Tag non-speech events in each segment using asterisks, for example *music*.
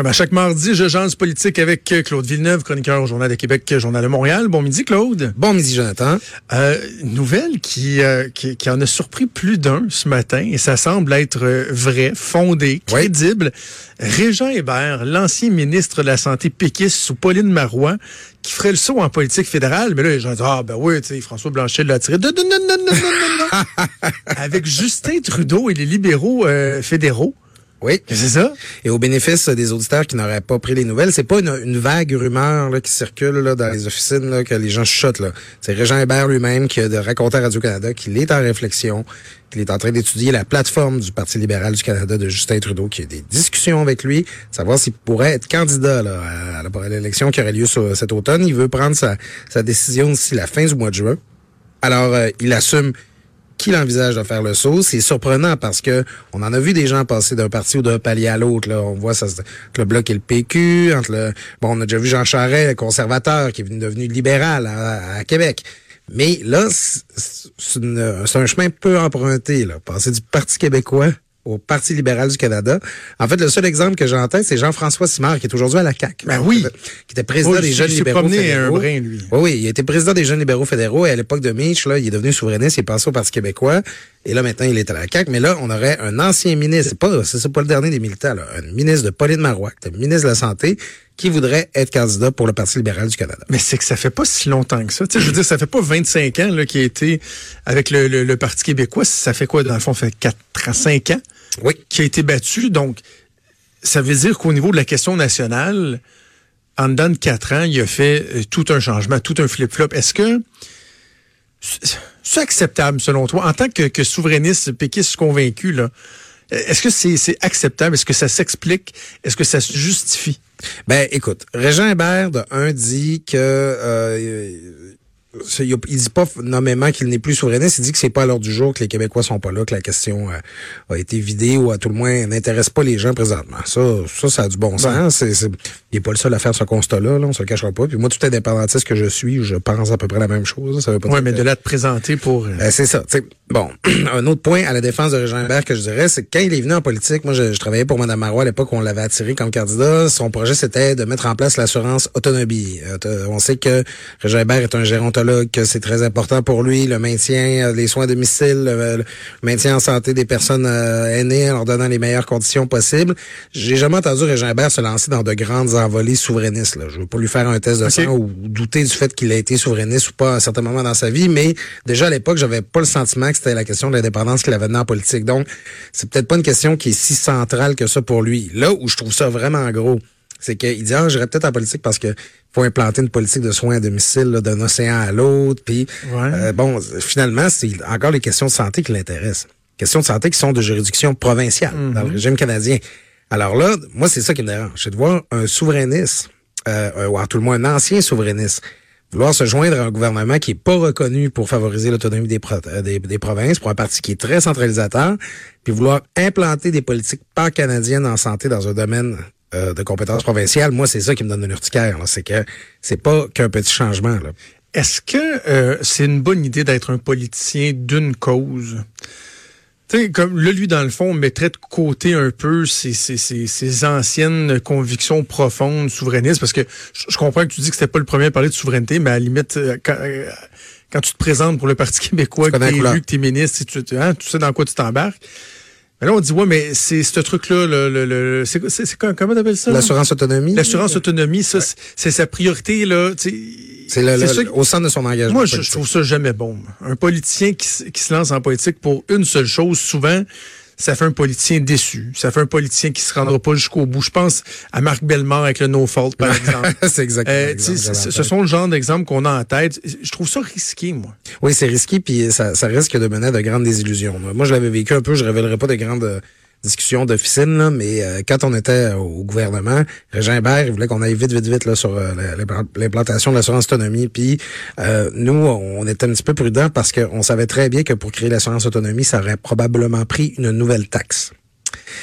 Comme à chaque mardi, je jase politique avec Claude Villeneuve, chroniqueur au Journal de Québec, Journal de Montréal. Bon midi, Claude. Bon midi, Jonathan. Euh, nouvelle qui, euh, qui, qui, en a surpris plus d'un ce matin, et ça semble être euh, vrai, fondé, crédible. Régent Hébert, l'ancien ministre de la Santé péquiste sous Pauline Marois, qui ferait le saut en politique fédérale. Mais là, les gens disent, ah ben oui, tu sais, François Blanchet l'a tiré. Non, non, non, non, non, non. *laughs* Avec Justin Trudeau et les libéraux euh, fédéraux. Oui. C'est ça? Et au bénéfice des auditeurs qui n'auraient pas pris les nouvelles, c'est pas une, vague rumeur là, qui circule là, dans les officines là, que les gens chuchotent. Là. C'est Régent Hébert lui-même qui a raconté à Radio-Canada qu'il est en réflexion, qu'il est en train d'étudier la plateforme du Parti libéral du Canada de Justin Trudeau, qui a des discussions avec lui, savoir s'il pourrait être candidat là, à, l'élection qui aurait lieu cet automne. Il veut prendre sa, sa décision d'ici la fin du mois de juin. Alors, euh, il assume qu'il envisage de faire le saut. C'est surprenant parce que on en a vu des gens passer d'un parti ou d'un palier à l'autre. On voit ça le bloc et le PQ, entre le bon, on a déjà vu Jean Charest, conservateur, qui est devenu libéral à, Québec. Mais là, c'est un chemin peu emprunté, là. Passer du Parti québécois au Parti libéral du Canada. En fait, le seul exemple que tête, c'est Jean-François Simard, qui est aujourd'hui à la CAQ. Ben oui. Qui était président des Jeunes libéraux fédéraux. Un brin, lui. Oui, oui, il était président des Jeunes libéraux fédéraux et à l'époque de Mitch, là, il est devenu souverainiste, il est passé au Parti québécois. Et là, maintenant, il est à la CAQ. Mais là, on aurait un ancien ministre, c'est pas, c'est pas le dernier des militaires, là, un ministre de Pauline Marois, ministre de la Santé, qui voudrait être candidat pour le Parti libéral du Canada. Mais c'est que ça fait pas si longtemps que ça. Tu sais, je veux dire, ça fait pas 25 ans qu'il a été avec le, le, Parti québécois. Ça fait quoi, dans le fond, ça fait 4 à 5 ans oui. qui a été battu. Donc, ça veut dire qu'au niveau de la question nationale, en dedans de quatre ans, il a fait euh, tout un changement, tout un flip-flop. Est-ce que c'est acceptable selon toi, en tant que, que souverainiste péquiste convaincu, là, est-ce que c'est acceptable? Est-ce que ça s'explique? Est-ce que ça se justifie? Ben, écoute, Régent Hébert, de dit que euh, il dit pas nommément qu'il n'est plus souverainiste, il dit que c'est pas à l'heure du jour, que les Québécois sont pas là, que la question euh, a été vidée ou à tout le moins n'intéresse pas les gens présentement. Ça, ça, ça a du bon sens. C'est, il n'est pas le seul à faire ce constat-là, là, on se le cachera pas. Puis moi, tout indépendantiste que je suis, je pense à peu près la même chose. Ça veut pas ouais, mais de là te présenter pour... Euh, ben, c'est ça. bon, *clears throat* un autre point à la défense de Régent Hébert que je dirais, c'est que quand il est venu en politique, moi, je, travaillais pour Mme Marois à l'époque où on l'avait attiré comme candidat. Son projet, c'était de mettre en place l'assurance autonomie. Euh, on sait que Régent Hébert est un que c'est très important pour lui, le maintien des soins à domicile, le, maintien en santé des personnes euh, aînées en leur donnant les meilleures conditions possibles. J'ai jamais entendu Hébert se lancer dans de grandes envolées souverainistes. Là. Je veux pas lui faire un test de sang ou douter du fait qu'il a été souverainiste ou pas à un certain moment dans sa vie, mais déjà à l'époque, j'avais pas le sentiment que c'était la question de l'indépendance qu'il avait dans en politique. Donc, c'est peut-être pas une question qui est si centrale que ça pour lui. Là où je trouve ça vraiment gros, c'est qu'il dit, ah, j'irais peut-être en politique parce que faut implanter une politique de soins à domicile d'un océan à l'autre. Puis, euh, bon, finalement, c'est encore les questions de santé qui l'intéressent. Questions de santé qui sont de juridiction provinciale dans le régime canadien. Alors là, moi, c'est ça qui me dérange. C'est de voir un souverainiste, euh, ou à tout le moins un ancien souverainiste, vouloir se joindre à un gouvernement qui est pas reconnu pour favoriser l'autonomie des, euh, des, des, provinces, pour un parti qui est très centralisateur, puis vouloir implanter des politiques pan-canadiennes en santé dans un domaine euh, de compétences provinciales, moi, c'est ça qui me donne une urticaire. C'est que c'est pas qu'un petit changement. Est-ce que euh, c'est une bonne idée d'être un politicien d'une cause? sais, comme là, lui, dans le fond, mettrait de côté un peu ses, ses, ses, anciennes convictions profondes souverainistes, parce que je, comprends que tu dis que c'était pas le premier à parler de souveraineté, mais à la limite, euh, quand, tu te présentes pour le Parti québécois, que t'es élu, que t'es ministre, tu, hein, tu sais dans quoi tu t'embarques. Mais là, on dit, ouais, mais c'est ce truc-là, le, le, le c'est, c'est, comment t'appelles ça? L'assurance autonomie. L'assurance autonomie, ça, c'est sa priorité, là. C'est le, au centre de son engagement. Moi, je, trouve ça jamais bon. Un politicien qui, qui se lance en politique pour une seule chose, souvent, ça fait un politicien déçu. Ça fait un politicien qui se rendra pas jusqu'au bout. Je pense à Marc Bellemare avec le no fault, par *laughs* exemple. c'est exactement. Euh, ce sont le genre d'exemples qu'on a en tête. Je trouve ça risqué, moi. Oui, c'est risqué, puis ça, ça risque de mener à de grandes désillusions. Moi, je l'avais vécu un peu, je révélerai pas de grandes discussions d'officine, là, mais euh, quand on était au gouvernement, Régin Hébert, il voulait qu'on aille vite, vite, vite là, sur euh, la- la- l'implantation de l'assurance autonomie. Puis euh, nous, on était un petit peu prudents parce qu'on savait très bien que pour créer l'assurance autonomie, ça aurait probablement pris une nouvelle taxe.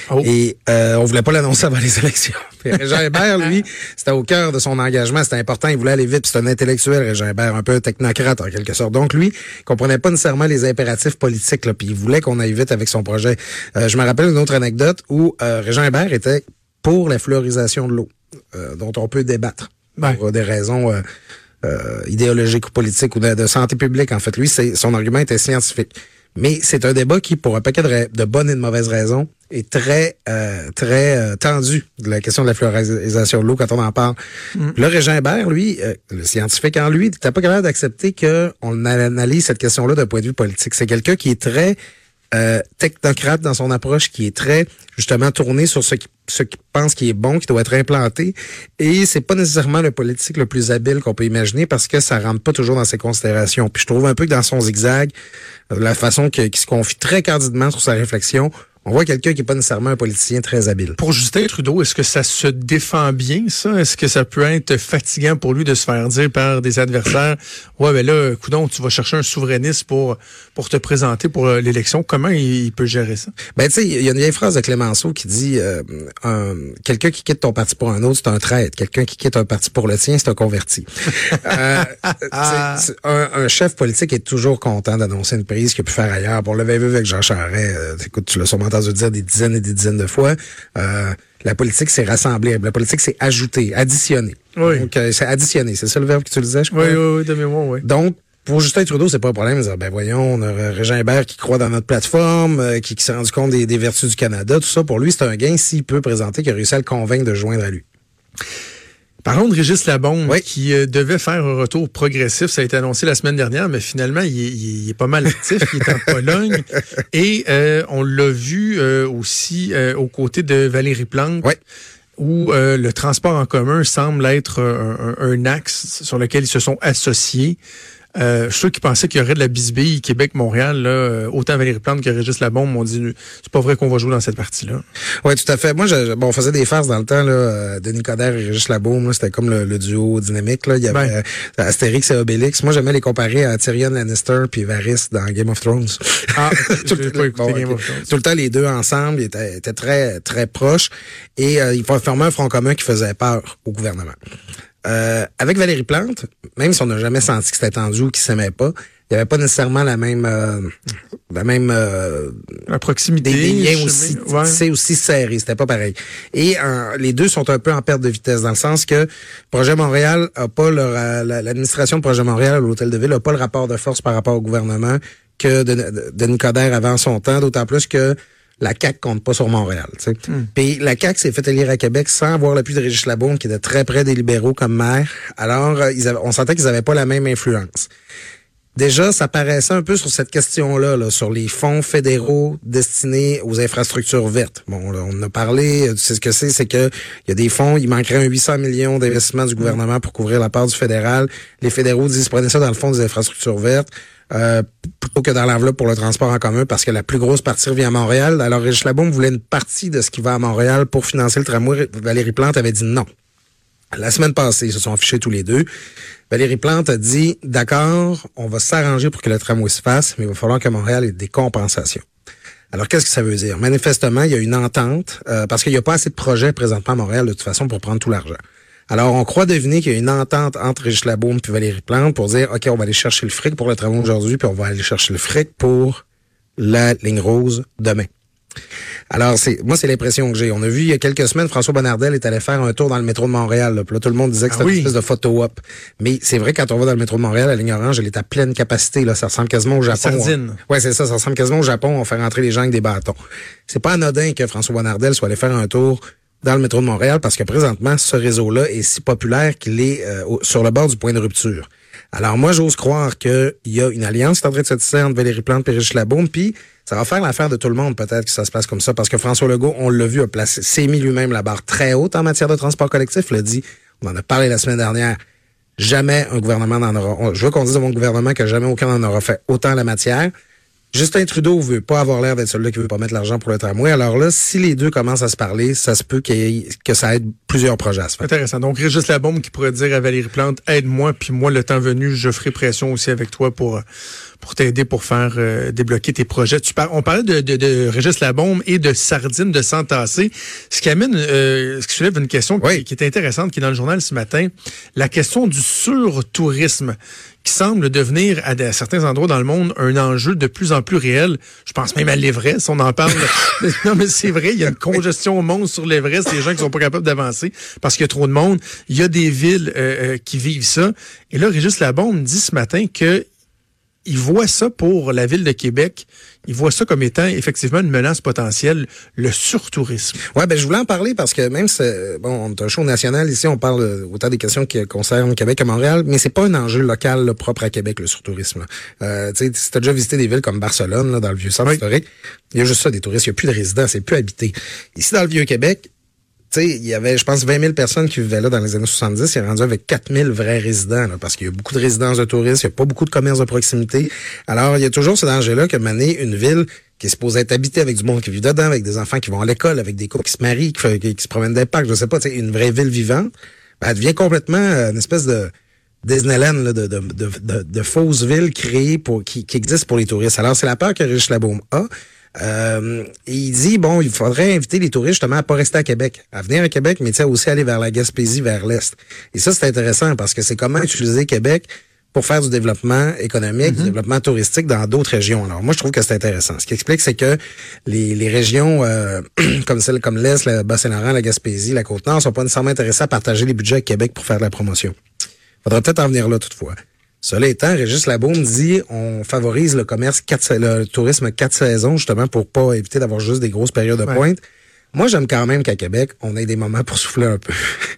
Oh. Et euh, on voulait pas l'annoncer avant les *laughs* élections. Puis Régin Hébert, lui, c'était au cœur de son engagement, c'était important, il voulait aller vite, c'est un intellectuel, Régin Hébert, un peu technocrate en quelque sorte. Donc lui, il comprenait pas nécessairement les impératifs politiques, là, puis il voulait qu'on aille vite avec son projet. Euh, je me rappelle une autre anecdote où euh, Régin Hébert était pour la fluorisation de l'eau, euh, dont on peut débattre Ben. pour des raisons euh, euh, idéologiques ou politiques ou de, de santé publique. En fait, lui, c'est son argument était scientifique. Mais c'est un débat qui, pour un paquet de, bonnes et de mauvaises raisons, est très très très euh, tendu de la question de la fluorisation de l'eau quand on en parle. Là, Régin Hébert, lui, euh, le scientifique en lui, n'était pas capable d'accepter qu'on analyse cette question-là d'un point de vue politique. C'est quelqu'un qui est très euh, technocrate dans son approche, qui est très justement tourné sur ce qui pense qui est bon, qui doit être implanté. Et c'est pas nécessairement le politique le plus habile qu'on peut imaginer parce que ça rentre pas toujours dans ses considérations. Puis je trouve un peu que dans son zigzag, euh, la façon qu'il se confie très candidement sur sa réflexion, on voit quelqu'un qui est pas nécessairement un politicien très habile. Pour Justin Trudeau, est-ce que ça se défend bien, ça? Est-ce que ça peut être fatigant pour lui de se faire dire par des adversaires, ouais, ben là, coudon, tu vas chercher un souverainiste pour, pour te présenter pour euh, l'élection. Comment il, il peut gérer ça? Ben, tu sais, il y a une vieille phrase de Clémenceau qui dit euh, un- quelqu'un qui quitte ton parti pour un autre, c'est un traître. Quelqu'un qui quitte un parti pour le tien, c'est un converti. *laughs* Euh, c'est- c'est- un, un chef politique est toujours content d'annoncer une prise qu'il a pu faire ailleurs. Pour le vu avec Jean Charest, euh, écoute, tu l'as sûrement entendu dire des dizaines et des dizaines de fois. Euh, la politique, c'est rassembler. La politique, c'est ajouter, additionner. Oui. Donc, euh, c'est additionner. C'est ça le verbe que tu disais, je crois? Oui, oui, oui, de mémoire, oui. Donc, pour Justin Trudeau, c'est pas un problème de dire, ben voyons, on a Régin Hébert qui croit dans notre plateforme, euh, qui, qui s'est rendu compte des, des vertus du Canada, tout ça. Pour lui, c'est un gain s'il peut présenter qu'il a réussi à le convaincre de joindre à lui. Parlons de Régis Labombe, Oui. qui euh, devait faire un retour progressif. Ça a été annoncé la semaine dernière, mais finalement, il est, il est pas mal actif. il est en Pologne. *laughs* Et euh, on l'a vu euh, aussi aux côtés de Valérie Plante. Oui. où le transport en commun semble être un, un- un axe sur lequel ils se sont associés. Euh, ceux qui pensaient qu'il y aurait de la bisbille Québec-Montréal, là, euh, autant Valérie Plante que Régis Labombe m'ont dit c'est pas vrai qu'on va jouer dans cette partie-là. Oui, tout à fait. Moi, je, bon, on faisait des farces dans le temps, là, euh, Denis Coderre et Régis Labaume, c'était comme le, le duo dynamique, là. Il y avait Ouais. euh, Astérix et Obélix. Moi, j'aimais les comparer à Tyrion Lannister puis Varys dans Game of Thrones. Ah, *laughs* Tout le- pas écouté bon, Game of Thrones. Tout le temps, les deux ensemble, ils étaient, étaient très, très proches. Et euh, ils formaient un front commun qui faisait peur au gouvernement. Euh, avec Valérie Plante, même si on n'a jamais senti que c'était tendu ou qu'ils s'aimaient pas, il n'y avait pas nécessairement la même, euh, la même euh, La proximité. des, des liens aussi, ouais. c'est aussi serré, c'était pas pareil. Et euh, les deux sont un peu en perte de vitesse dans le sens que Projet Montréal a pas l'administration de Projet Montréal, l'hôtel de ville, a pas le rapport de force par rapport au gouvernement que de, de, Denis Coderre avait en son temps, d'autant plus que la CAQ compte pas sur Montréal. sais. Puis la CAQ s'est fait élire à Québec sans avoir l'appui de Régis Labaume, qui était très près des libéraux comme maire. Alors, euh, ils avaient- on sentait qu'ils avaient pas la même influence. Déjà, ça paraissait un peu sur cette question-là, là, sur les fonds fédéraux destinés aux infrastructures vertes. Bon, là, on en a parlé, tu sais ce que c'est, c'est que il y a des fonds, il manquerait un 800 millions d'investissements du gouvernement pour couvrir la part du fédéral. Les fédéraux disent, prenez ça dans le fond des infrastructures vertes. euh, plutôt que dans l'enveloppe pour le transport en commun, parce que la plus grosse partie revient à Montréal. Alors, Régis Labaume voulait une partie de ce qui va à Montréal pour financer le tramway. Valérie Plante avait dit non. La semaine passée, ils se sont affichés tous les deux. Valérie Plante a dit, d'accord, on va s'arranger pour que le tramway se fasse, mais il va falloir que Montréal ait des compensations. Alors, qu'est-ce que ça veut dire? Manifestement, il y a une entente, euh, parce qu'il n'y a pas assez de projets présentement à Montréal, de toute façon, pour prendre tout l'argent. Alors, on croit deviner qu'il y a une entente entre Régis Labaume et Valérie Plante pour dire, OK, on va aller chercher le fric pour le tramway aujourd'hui, puis on va aller chercher le fric pour la ligne rose demain. Alors, c'est moi, c'est l'impression que j'ai. On a vu il y a quelques semaines, François Bonnardel est allé faire un tour dans le métro de Montréal. Là, Puis là tout le monde disait que Ah c'était oui. une espèce de photo-op. Mais c'est vrai, quand on va dans le métro de Montréal, la ligne orange, elle est à pleine capacité. Là, ça ressemble quasiment au Japon. sardine. Ouais, c'est ça. Ça ressemble quasiment au Japon. On fait rentrer les gens avec des bâtons. C'est pas anodin que François Bonnardel soit allé faire un tour dans le métro de Montréal parce que présentement, ce réseau-là est si populaire qu'il est euh, sur le bord du point de rupture. Alors moi, j'ose croire qu'il y a une alliance qui est en train de se tisser entre Valérie Plante et Labaume, puis Ça va faire l'affaire de tout le monde, peut-être, que ça se passe comme ça, parce que François Legault, on l'a vu, a placé, s'est mis lui-même la barre très haute en matière de transport collectif, l'a dit, on en a parlé la semaine dernière, jamais un gouvernement n'en aura, je veux qu'on dise à mon gouvernement que jamais aucun n'en aura fait autant la matière. Justin Trudeau veut pas avoir l'air d'être celui-là qui veut pas mettre l'argent pour le tramway. Alors là, si les deux commencent à se parler, ça se peut que ça aide plusieurs projets à se faire. Intéressant. Donc, Régis Labombe qui pourrait dire à Valérie Plante, aide-moi, puis moi, le temps venu, je ferai pression aussi avec toi pour pour t'aider pour faire euh, débloquer tes projets. Tu on parlait de, de, de Régis Labombe et de sardines de s'entasser, ce qui amène, euh, ce qui soulève une question qui, qui, est intéressante, qui est dans le journal ce matin, la question du surtourisme qui semble devenir à, certains endroits dans le monde un enjeu de plus en plus réel. Je pense même à l'Everest, on en parle. *laughs* *laughs* non, mais c'est vrai, il y a une congestion au monde sur l'Everest, des gens qui sont pas capables d'avancer parce qu'il y a trop de monde. Il y a des villes euh, euh, qui vivent ça. Et là, Régis Labombe dit ce matin que il voit ça pour la ville de Québec. Il voit ça comme étant effectivement une menace potentielle, le surtourisme. Ouais, ben je voulais en parler parce que même si bon, on est un show national ici, on parle autant des questions qui concernent Québec que Montréal, mais c'est pas un enjeu local propre à Québec le surtourisme. Euh, tu sais, si t'as déjà visité des villes comme Barcelone là, dans le vieux centre historique, il y a juste ça des touristes, il y a plus de résidents, c'est plus habité. Ici dans le vieux Québec, il y avait, je pense, 20 000 personnes qui vivaient là dans les années 70. Il est rendu avec 4 000 vrais résidents, là, parce qu'il y a beaucoup de résidences de touristes, il n'y a pas beaucoup de commerces de proximité. Alors, il y a toujours ce danger-là que mener une ville qui est supposée être habitée avec du monde qui vit dedans, avec des enfants qui vont à l'école, avec des couples qui se marient, qui, se promènent des parcs, je sais pas, une vraie ville vivante, ben, elle devient complètement euh, une espèce de Disneyland là, de, de, de, de, fausses villes créées pour qui, qui existent pour les touristes. Alors, c'est la peur que Rich Labaume a. Euh, il dit, bon, il faudrait inviter les touristes justement à pas rester à Québec, à venir à Québec, mais aussi aller vers la Gaspésie, vers l'Est. Et ça, c'est intéressant parce que c'est comment utiliser Québec pour faire du développement économique, du mhm. développement touristique dans d'autres régions. Alors moi, je trouve que c'est intéressant. Ce qui explique, c'est que les, les régions euh, *clears throat* comme celles comme l'Est, le Bas-Saint-Laurent, la Gaspésie, la Côte-Nord sont pas nécessairement intéressées à partager les budgets à Québec pour faire de la promotion. Faudrait peut-être en venir là toutefois. Cela étant, Régis Labaume dit on favorise le commerce quatre, le tourisme quatre saisons justement pour pas éviter d'avoir juste des grosses périodes de pointe. Moi, j'aime quand même qu'à Québec, on ait des moments pour souffler un peu.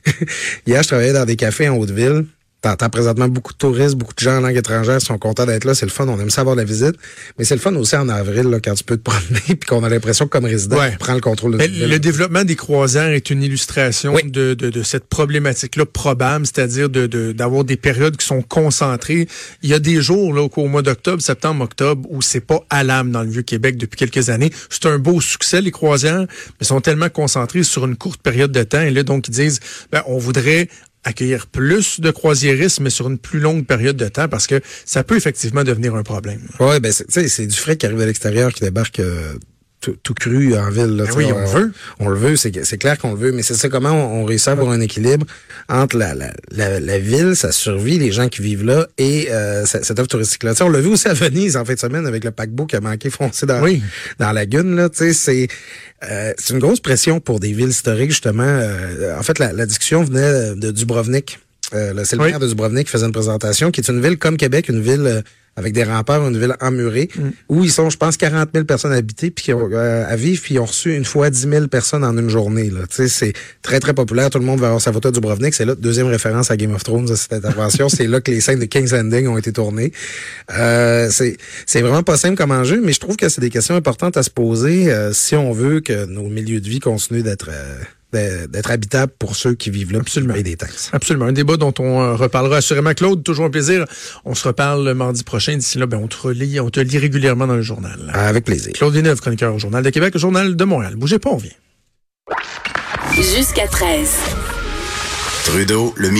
*laughs* Hier, je travaillais dans des cafés en Haute-Ville. T'entends présentement beaucoup de touristes, beaucoup de gens en langue étrangère sont contents d'être là. C'est le fun. On aime savoir la visite. Mais c'est le fun aussi en avril, là, quand tu peux te promener *laughs* puis qu'on a l'impression que comme résident, ouais. prend le contrôle de Le développement des croisières est une illustration de, de, de, cette problématique-là probable, c'est-à-dire d'avoir de, des périodes qui sont concentrées. Il y a des jours, là, au mois d'octobre, septembre, octobre, où c'est pas à l'âme dans le Vieux-Québec depuis quelques années. C'est un beau succès, les croisières, mais sont tellement concentrées sur une courte période de temps. Et là, donc, ils disent, ben, on voudrait accueillir plus de croisiéristes, mais sur une plus longue période de temps, parce que ça peut effectivement devenir un problème. Oui, ben c'est du frais qui arrive à l'extérieur qui débarque euh, tout, cru en ville. Là, ben oui, on, veut. On le veut, c'est clair qu'on le veut, mais c'est ça comment on, réussit à avoir un équilibre entre la, la, la, ville, sa survie, les gens qui vivent là, et euh, cette offre touristique-là. On l'a vu aussi à Venise en fin de semaine avec le paquebot qui a manqué foncé dans, dans la lagune. Là, c'est euh, c'est une grosse pression pour des villes historiques, justement. Euh, en fait, la, la discussion venait de Dubrovnik. Euh, c'est le maire de Dubrovnik qui faisait une présentation, qui est une ville comme Québec, une ville euh, avec des remparts, une ville emmurée, mm. où ils sont, je pense, 40 000 personnes habitées, puis qui ont, euh, à vivre, puis ils ont reçu une fois 10 000 personnes en une journée. Là. C'est très, très populaire. Tout le monde va avoir sa photo du Dubrovnik. C'est là, deuxième référence à Game of Thrones de cette intervention. *laughs* c'est là que les scènes de King's Landing ont été tournées. Euh, c'est vraiment pas simple comme enjeu, mais je trouve que c'est des questions importantes à se poser euh, si on veut que nos milieux de vie continuent d'être... Euh, d'être habitable pour ceux qui vivent là Absolument. et des taxes. Absolument. Un débat dont on euh, reparlera assurément. Claude, toujours un plaisir. On se reparle le mardi prochain. D'ici là, ben, on te relit, on te lit régulièrement dans le journal. Avec plaisir. Claude Villeneuve, chroniqueur au Journal de Québec, au Journal de Montréal. Bougez pas, on vient. Jusqu'à 13. Trudeau, le midi.